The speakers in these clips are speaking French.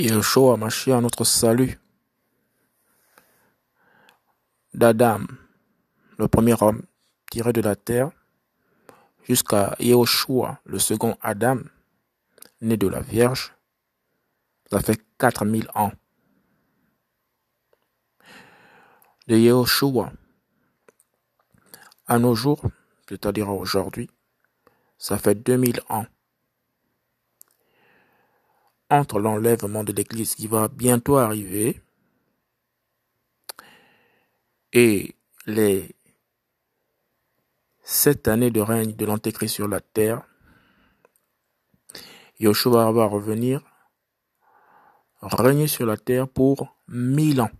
Yeshua à notre salut. D'Adam, le premier homme tiré de la terre, jusqu'à Yehoshua, le second Adam, né de la Vierge, ça fait 4000 ans. De Yehoshua à nos jours, c'est-à-dire aujourd'hui, ça fait 2000 ans. Entre l'enlèvement de l'Église qui va bientôt arriver et les sept années de règne de l'Antéchrist sur la terre, Yoshua va revenir régner sur la terre pour mille ans,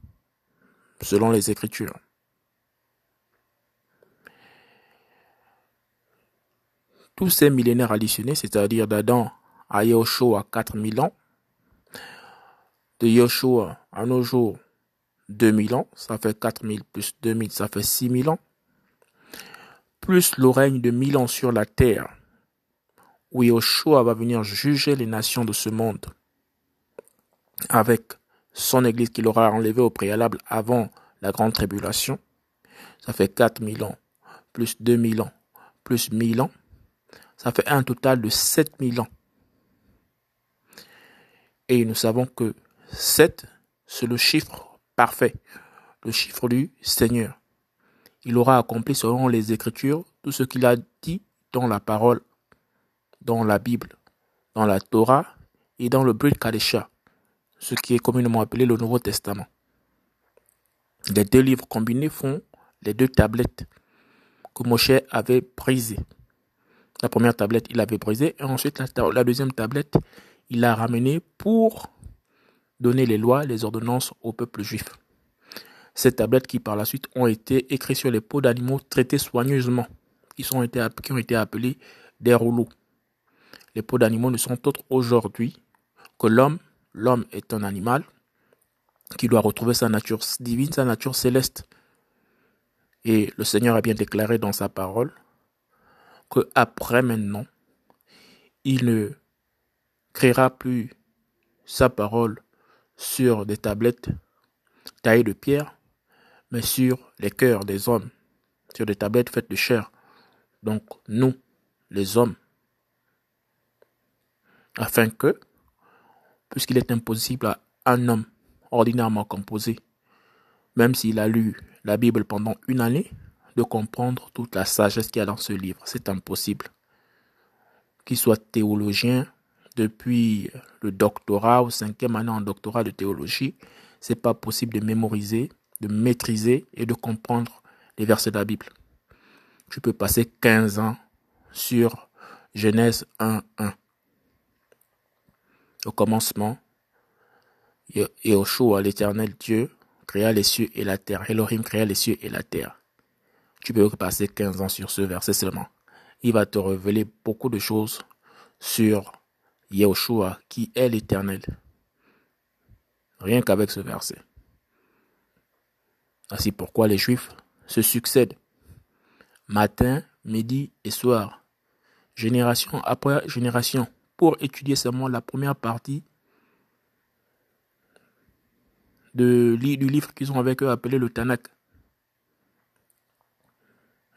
selon les Écritures. Tous ces millénaires additionnés, c'est-à-dire d'Adam à Yoshua 4000 ans, de Yoshua à nos jours 2000 ans, ça fait 4000 plus 2000, ça fait 6000 ans, plus le règne de 1000 ans sur la terre, où Yoshua va venir juger les nations de ce monde, avec son église qu'il aura enlevée au préalable avant la grande tribulation, ça fait 4000 ans, plus 2000 ans, plus 1000 ans, ça fait un total de 7000 ans. Et nous savons que 7, c'est le chiffre parfait, le chiffre du Seigneur. Il aura accompli selon les Écritures tout ce qu'il a dit dans la parole, dans la Bible, dans la Torah et dans le Brit Kadesha, ce qui est communément appelé le Nouveau Testament. Les deux livres combinés font les deux tablettes que Moshe avait brisées. La première tablette, il avait brisé. Et ensuite, la, deuxième tablette, il l'a ramenée pour donner les lois, les ordonnances au peuple juif. Ces tablettes qui par la suite ont été écrites sur les peaux d'animaux traités soigneusement, qui, sont été, qui ont été appelés des rouleaux. Les peaux d'animaux ne sont autres aujourd'hui que l'homme. L'homme est un animal qui doit retrouver sa nature divine, sa nature céleste. Et le Seigneur a bien déclaré dans sa parole que après maintenant, il ne créera plus sa parole sur des tablettes taillées de pierre, mais sur les cœurs des hommes, sur des tablettes faites de chair. Donc nous, les hommes, afin que, puisqu'il est impossible à un homme ordinairement composé, même s'il a lu la Bible pendant une année, de comprendre toute la sagesse qu'il y a dans ce livre. C'est impossible. Qu'il soit théologien depuis le doctorat ou cinquième année en doctorat de théologie, c'est pas possible de mémoriser, de maîtriser et de comprendre les versets de la Bible. Tu peux passer 15 ans sur Genèse 1, 1. Au commencement, Yahushua, l'éternel Dieu, créa les cieux et la terre. Elohim créa les cieux et la terre. Tu peux passer 15 ans sur ce verset seulement. Il va te révéler beaucoup de choses sur Yahushua qui est l'éternel. Rien qu'avec ce verset. Ainsi pourquoi les Juifs se succèdent. Matin, midi et soir. Génération après génération. Pour étudier seulement la première partie du livre qu'ils ont avec eux appelé le Tanakh.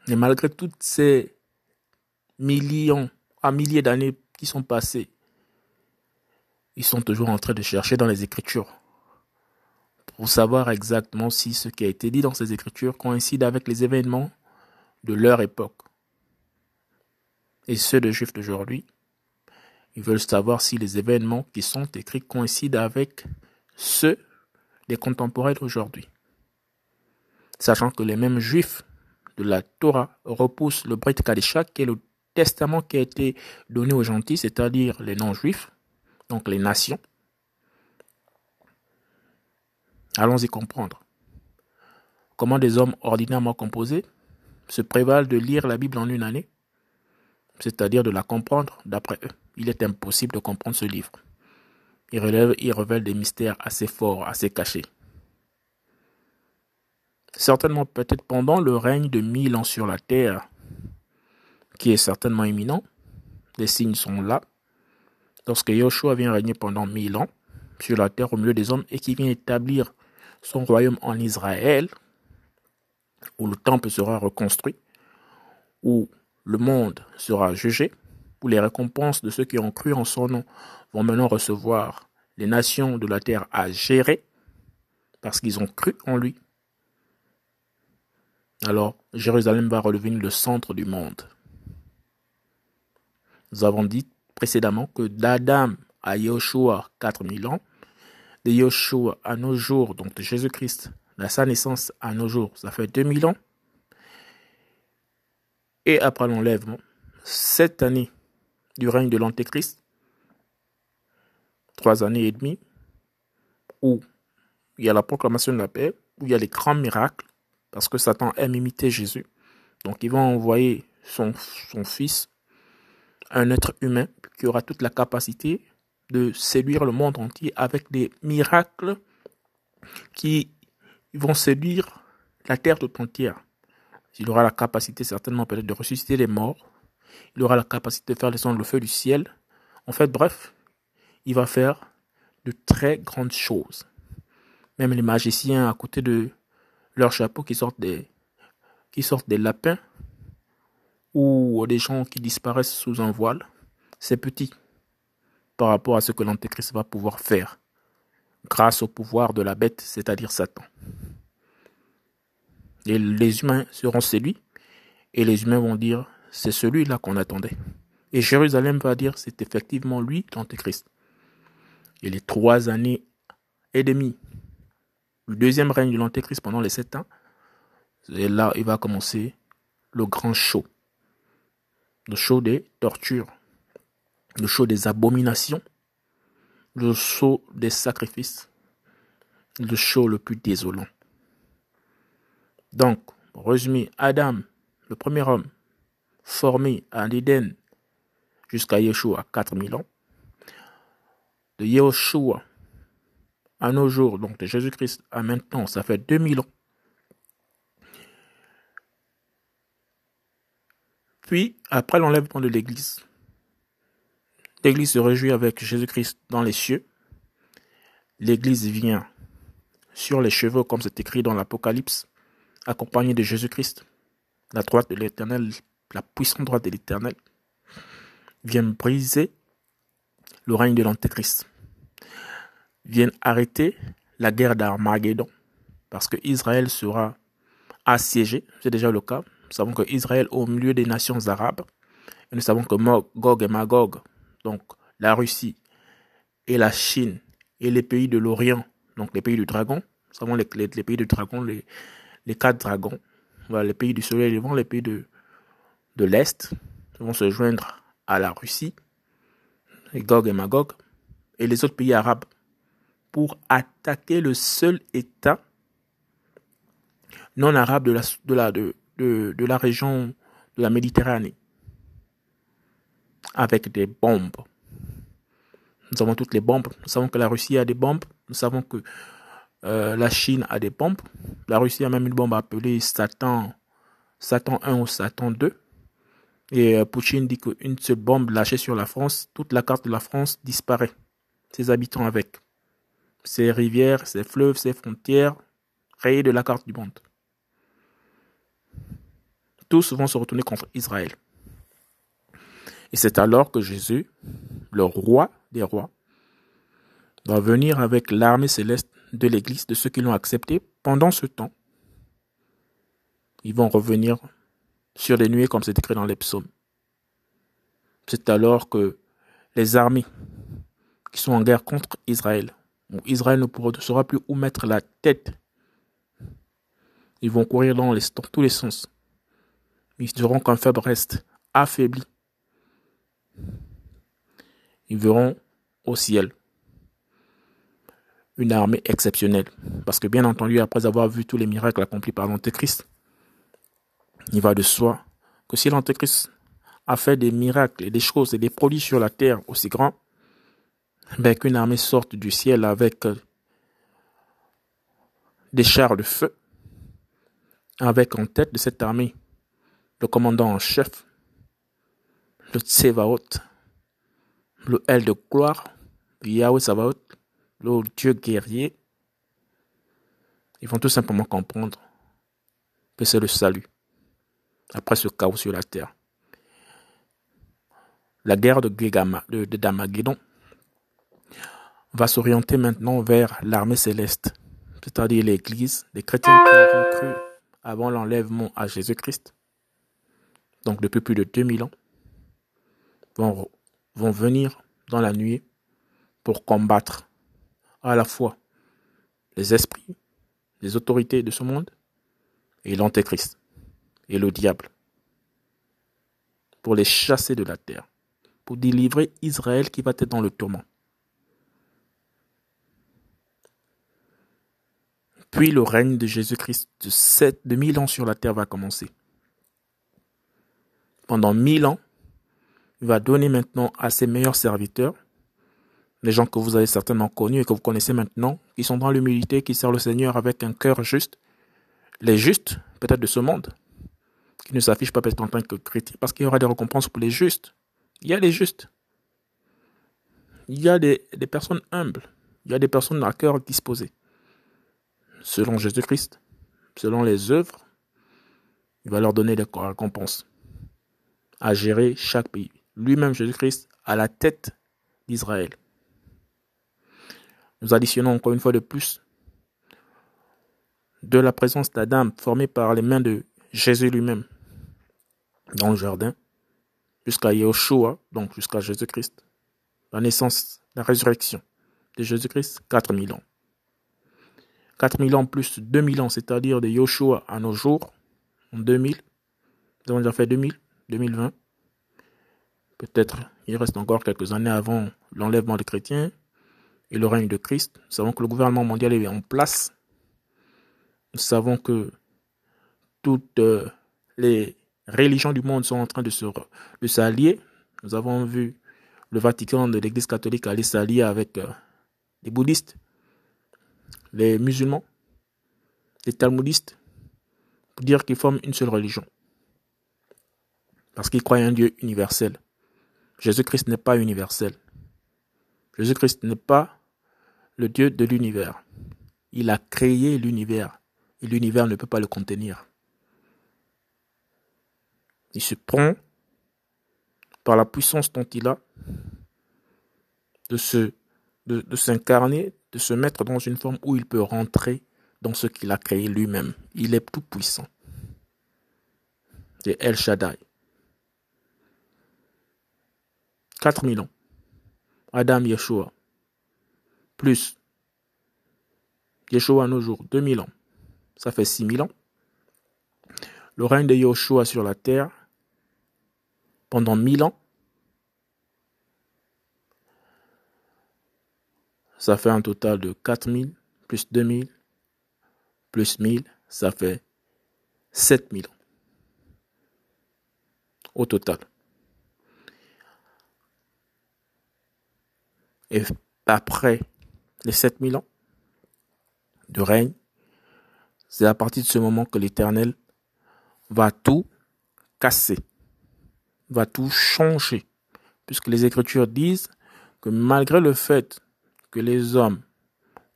Et malgré toutes ces millions à milliers d'années qui sont passées, ils sont toujours en train de chercher dans les Écritures pour savoir exactement si ce qui a été dit dans ces Écritures coïncide avec les événements de leur époque. Et ceux de Juifs d'aujourd'hui, ils veulent savoir si les événements qui sont écrits coïncident avec ceux des contemporains d'aujourd'hui. Sachant que les mêmes Juifs de la Torah repousse le Brit Kadisha, qui est le testament qui a été donné aux gentils, c'est-à-dire les non-juifs, donc les nations. Allons-y comprendre. Comment des hommes ordinairement composés se prévalent de lire la Bible en une année, c'est-à-dire de la comprendre d'après eux. Il est impossible de comprendre ce livre. Il, relève, il révèle des mystères assez forts, assez cachés certainement peut-être pendant le règne de mille ans sur la terre, qui est certainement imminent. Les signes sont là. Lorsque Yoshua vient régner pendant mille ans, sur la terre au milieu des hommes et qui vient établir son royaume en Israël, où le temple sera reconstruit, où le monde sera jugé, où les récompenses de ceux qui ont cru en son nom vont maintenant recevoir les nations de la terre à gérer, parce qu'ils ont cru en lui. Alors, Jérusalem va redevenir le centre du monde. Nous avons dit précédemment que d'Adam à Yoshua 4000 ans, de Yoshua à nos jours, donc de Jésus-Christ, à sa naissance à nos jours, ça fait 2000 ans. Et après l'enlèvement, sept années du règne de l'Antéchrist, trois années et demie, où il y a la proclamation de la paix, où il y a les grands miracles, parce que Satan aime imiter Jésus. Donc il va envoyer son, son fils, un être humain, qui aura toute la capacité de séduire le monde entier avec des miracles qui vont séduire la terre tout entière. Il aura la capacité certainement peut-être de ressusciter les morts. Il aura la capacité de faire descendre le feu du ciel. En fait, bref, il va faire de très grandes choses. Même les magiciens à côté de leur chapeau qui sortent des, qui sortent des lapins ou des gens qui disparaissent sous un voile, c'est petit par rapport à ce que l'Antéchrist va pouvoir faire grâce au pouvoir de la bête, c'est-à-dire Satan. Et les humains seront séduits et les humains vont dire c'est celui-là qu'on attendait. Et Jérusalem va dire c'est effectivement lui l'Antéchrist. Et les trois années et demie, le deuxième règne de l'Antéchrist pendant les sept ans, et là il va commencer le grand show. Le show des tortures, le show des abominations, le show des sacrifices, le show le plus désolant. Donc, résumé, Adam, le premier homme, formé à l'Éden jusqu'à Yeshua 4000 ans, de Yeshua à nos jours, donc de Jésus-Christ à maintenant, ça fait 2000 ans. Puis, après l'enlèvement de l'Église, L'Église se réjouit avec Jésus-Christ dans les cieux. L'Église vient sur les cheveux, comme c'est écrit dans l'Apocalypse, accompagnée de Jésus-Christ, la droite de l'Éternel, la puissante droite de l'Éternel, vient briser le règne de l'Antéchrist, vient arrêter la guerre d'Armageddon, parce que Israël sera assiégé, c'est déjà le cas. Nous savons que Israël au milieu des nations arabes, et nous savons que Gog et Magog donc la Russie et la Chine et les pays de l'Orient, donc les pays du dragon, nous savons les, pays du dragon, les, les quatre dragons, les pays du soleil levant, les pays de, l'Est vont se joindre à la Russie, et Gog et Magog, et les autres pays arabes pour attaquer le seul État non arabe de la, de la, de, de la région de la Méditerranée avec des bombes. Nous avons toutes les bombes. Nous savons que la Russie a des bombes. Nous savons que euh, la Chine a des bombes. La Russie a même une bombe appelée Satan, Satan 1 ou Satan 2. Et euh, Poutine dit qu'une seule bombe lâchée sur la France, toute la carte de la France disparaît. Ses habitants avec. Ses rivières, ses fleuves, ses frontières, rayées de la carte du monde. Tous vont se retourner contre Israël. Et c'est alors que Jésus, le roi des rois, va venir avec l'armée céleste de l'Église, de ceux qui l'ont accepté. Pendant ce temps, ils vont revenir sur les nuées comme c'est écrit dans les psaumes. C'est alors que les armées qui sont en guerre contre Israël, où Israël ne saura plus où mettre la tête, ils vont courir dans, tous les sens. Ils diront qu'un faible reste affaibli ils verront au ciel une armée exceptionnelle. Parce que bien entendu, après avoir vu tous les miracles accomplis par l'Antéchrist, il va de soi que si l'Antéchrist a fait des miracles et des choses et des produits sur la terre aussi grands, ben, qu'une armée sorte du ciel avec euh, des chars de feu, avec en tête de cette armée le commandant en chef, le Tsevaot, le L de gloire, Yahweh le Dieu guerrier, ils vont tout simplement comprendre que c'est le salut après ce chaos sur la terre. La guerre de, de, de va s'orienter maintenant vers l'armée céleste, c'est-à-dire l'Église, les chrétiens qui ont cru avant l'enlèvement à Jésus-Christ, donc depuis plus de 2000 ans, vont, venir dans la nuit pour combattre à la fois les esprits, les autorités de ce monde et l'Antéchrist et le diable pour les chasser de la terre, pour délivrer Israël qui va être dans le tourment. Puis le règne de Jésus-Christ de, sept, de mille ans sur la terre va commencer. Pendant mille ans, il va donner maintenant à ses meilleurs serviteurs, les gens que vous avez certainement connus et que vous connaissez maintenant, qui sont dans l'humilité, qui servent le Seigneur avec un cœur juste, les justes, peut-être de ce monde, qui ne s'affichent pas peut-être en tant que chrétiens, parce qu'il y aura des récompenses pour les justes. Il y a les justes. Il y a des, des personnes humbles. Il y a des personnes à cœur disposé selon Jésus-Christ, selon les œuvres, il va leur donner des récompenses à gérer chaque pays. Lui-même, Jésus-Christ, à la tête d'Israël. Nous additionnons encore une fois de plus de la présence d'Adam formée par les mains de Jésus lui-même dans le jardin jusqu'à Yahushua, donc jusqu'à Jésus-Christ. La naissance, la résurrection de Jésus-Christ, 4000 ans. 4000 ans plus 2000 ans, c'est-à-dire de Yoshua à nos jours, en 2000. Nous avons déjà fait 2000, 2020. Peut-être il reste encore quelques années avant l'enlèvement des chrétiens et le règne de Christ. Nous savons que le gouvernement mondial est en place. Nous savons que toutes euh, les religions du monde sont en train de se de s'allier. Nous avons vu le Vatican de l'Église catholique aller s'allier avec euh, les bouddhistes les musulmans, les talmudistes, pour dire qu'ils forment une seule religion. Parce qu'ils croient en un Dieu universel. Jésus-Christ n'est pas universel. Jésus-Christ n'est pas le Dieu de l'univers. Il a créé l'univers et l'univers ne peut pas le contenir. Il se prend par la puissance dont il a de se de, s'incarner, de se mettre dans une forme où il peut rentrer dans ce qu'il a créé lui-même. Il est tout puissant. C'est El Shaddai. 4000 ans. Adam Yeshua. Plus Yeshua à nos jours, 2000 ans. Ça fait 6000 ans. Le règne de Yeshua sur la terre pendant 1000 ans. ça fait un total de 4000 plus 2000 plus 1000, ça fait 7000 ans au total. Et après les 7000 ans de règne, c'est à partir de ce moment que l'Éternel va tout casser, va tout changer. Puisque les Écritures disent que malgré le fait que les hommes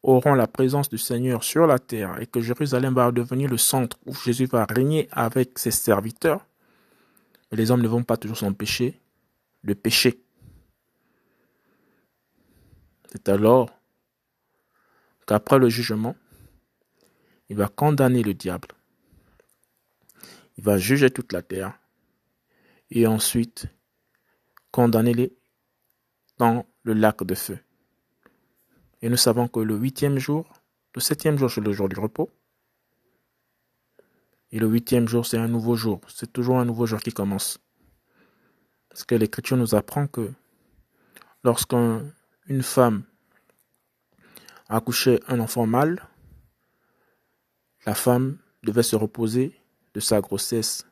auront la présence du Seigneur sur la terre et que Jérusalem va devenir le centre où Jésus va régner avec ses serviteurs, les hommes ne vont pas toujours s'empêcher de pécher. C'est alors qu'après le jugement, il va condamner le diable. Il va juger toute la terre et ensuite condamner les dans le lac de feu. Et nous savons que le huitième jour, le septième jour, c'est le jour du repos. Et le huitième jour, c'est un nouveau jour. C'est toujours un nouveau jour qui commence. Parce que l'Écriture nous apprend que lorsqu'une femme accouchait un enfant mâle, la femme devait se reposer de sa grossesse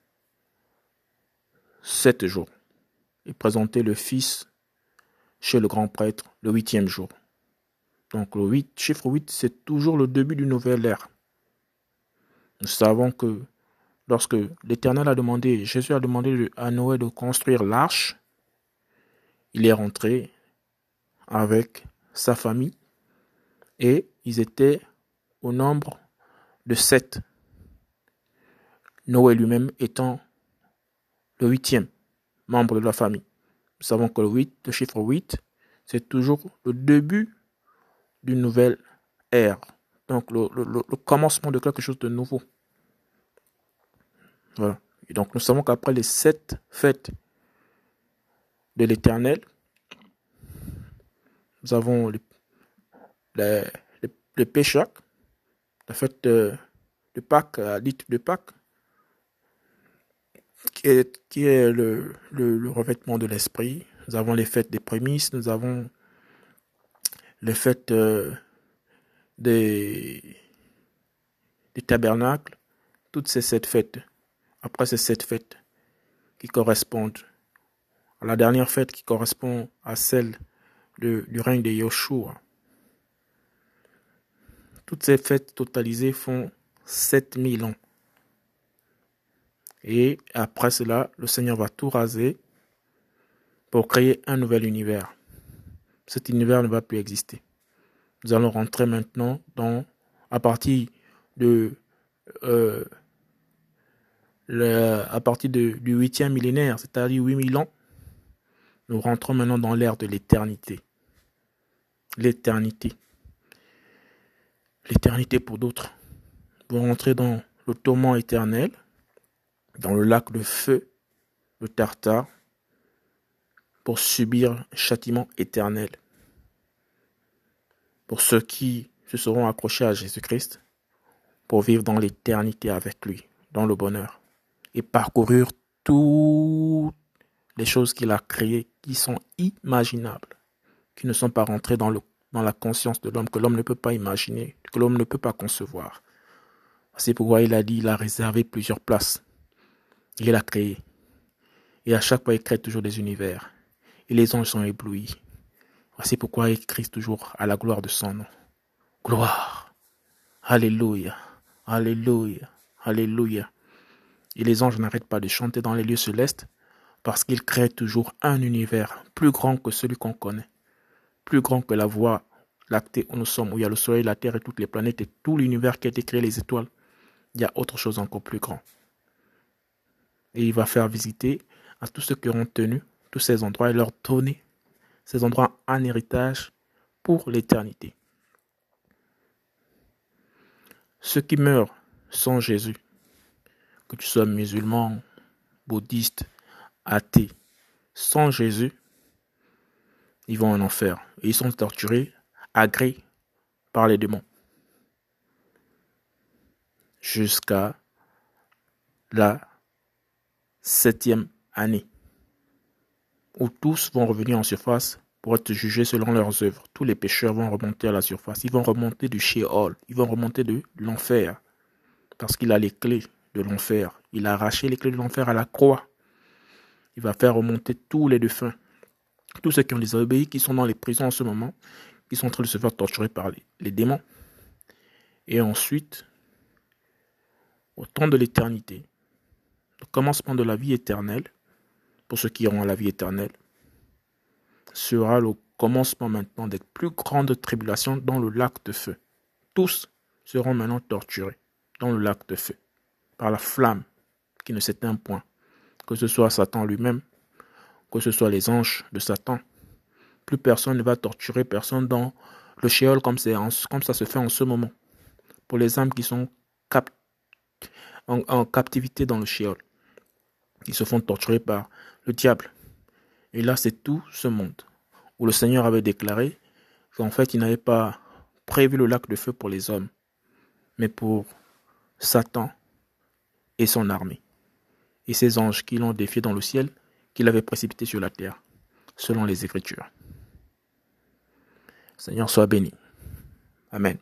sept jours et présenter le fils chez le grand prêtre le huitième jour. Donc le 8, chiffre 8, c'est toujours le début d'une nouvelle ère. Nous savons que lorsque l'Éternel a demandé, Jésus a demandé à Noé de construire l'arche, il est rentré avec sa famille Et ils étaient au nombre de sept. Noé lui-même étant le huitième membre de la famille. Nous savons que le 8, le chiffre 8, c'est toujours le début d'une nouvelle ère. Donc le, commencement de quelque chose de nouveau. Voilà. Et donc nous savons qu'après les sept fêtes de l'Éternel, nous avons le, le, le, la fête de, Pâques, la dite de Pâques, qui est, qui est le, le, revêtement de l'esprit. Nous avons les fêtes des prémices, nous avons les fêtes euh, des, des tabernacles, toutes ces sept fêtes. Après ces sept fêtes qui correspondent à la dernière fête qui correspond à celle du règne de Yoshua. Toutes ces fêtes totalisées font 7000 ans. Et après cela, le Seigneur va tout raser pour créer un nouvel univers. Cet univers ne va plus exister. Nous allons rentrer maintenant dans, à partir de, euh, à partir de, du huitième millénaire, c'est-à-dire 8000 ans, nous rentrons maintenant dans l'ère de l'éternité. L'éternité. L'éternité pour d'autres. Vous rentrez dans le tourment éternel, dans le lac de feu, le Tartare, pour subir un châtiment éternel. Pour ceux qui se seront accrochés à Jésus-Christ, pour vivre dans l'éternité avec lui, dans le bonheur, et parcourir toutes les choses qu'il a créées qui sont imaginables, qui ne sont pas rentrées dans, la conscience de l'homme, que l'homme ne peut pas imaginer, que l'homme ne peut pas concevoir. C'est pourquoi il a dit, il a réservé plusieurs places il a créé. Et à chaque fois, il crée toujours des univers. Et les anges sont éblouis. Voici pourquoi il crie toujours à la gloire de son nom. Gloire. Alléluia. Alléluia. Alléluia. Et les anges n'arrêtent pas de chanter dans les lieux célestes parce qu'ils créent toujours un univers plus grand que celui qu'on connaît. Plus grand que la voie lactée où nous sommes, où il y a le soleil, la terre et toutes les planètes et tout l'univers qui a été créé, les étoiles. Il y a autre chose encore plus grand et il va faire visiter à tous ceux qui auront tenu tous ces endroits et leur donner ces endroits en héritage pour l'éternité. Ceux qui meurent sans Jésus, que tu sois musulman, bouddhiste, athée, sans Jésus, ils vont en enfer. Et ils sont torturés, agrés par les démons. Jusqu'à la septième année, où tous vont revenir en surface pour être jugés selon leurs œuvres. Tous les pécheurs vont remonter à la surface. Ils vont remonter du Sheol. Ils vont remonter de l'enfer. Parce qu'il a les clés de l'enfer. Il a arraché les clés de l'enfer à la croix. Il va faire remonter tous les défunts. Tous ceux qui ont désobéi, qui sont dans les prisons en ce moment, qui sont en train de se faire torturer par les, les démons. Et ensuite, au temps de l'éternité, le commencement de la vie éternelle, pour ceux qui auront la vie éternelle, sera le commencement maintenant des plus grandes tribulations dans le lac de feu. Tous seront maintenant torturés dans le lac de feu par la flamme qui ne s'éteint point, que ce soit Satan lui-même, que ce soit les anges de Satan. Plus personne ne va torturer personne dans le shéol comme, ça se fait en ce moment. Pour les âmes qui sont en, captivité dans le shéol. Ils se font torturer par le diable. Et là, c'est tout ce monde où le Seigneur avait déclaré qu'en fait, il n'avait pas prévu le lac de feu pour les hommes, mais pour Satan et son armée, et ses anges qui l'ont défié dans le ciel, qu'il avait précipité sur la terre, selon les Écritures. Seigneur soit béni. Amen.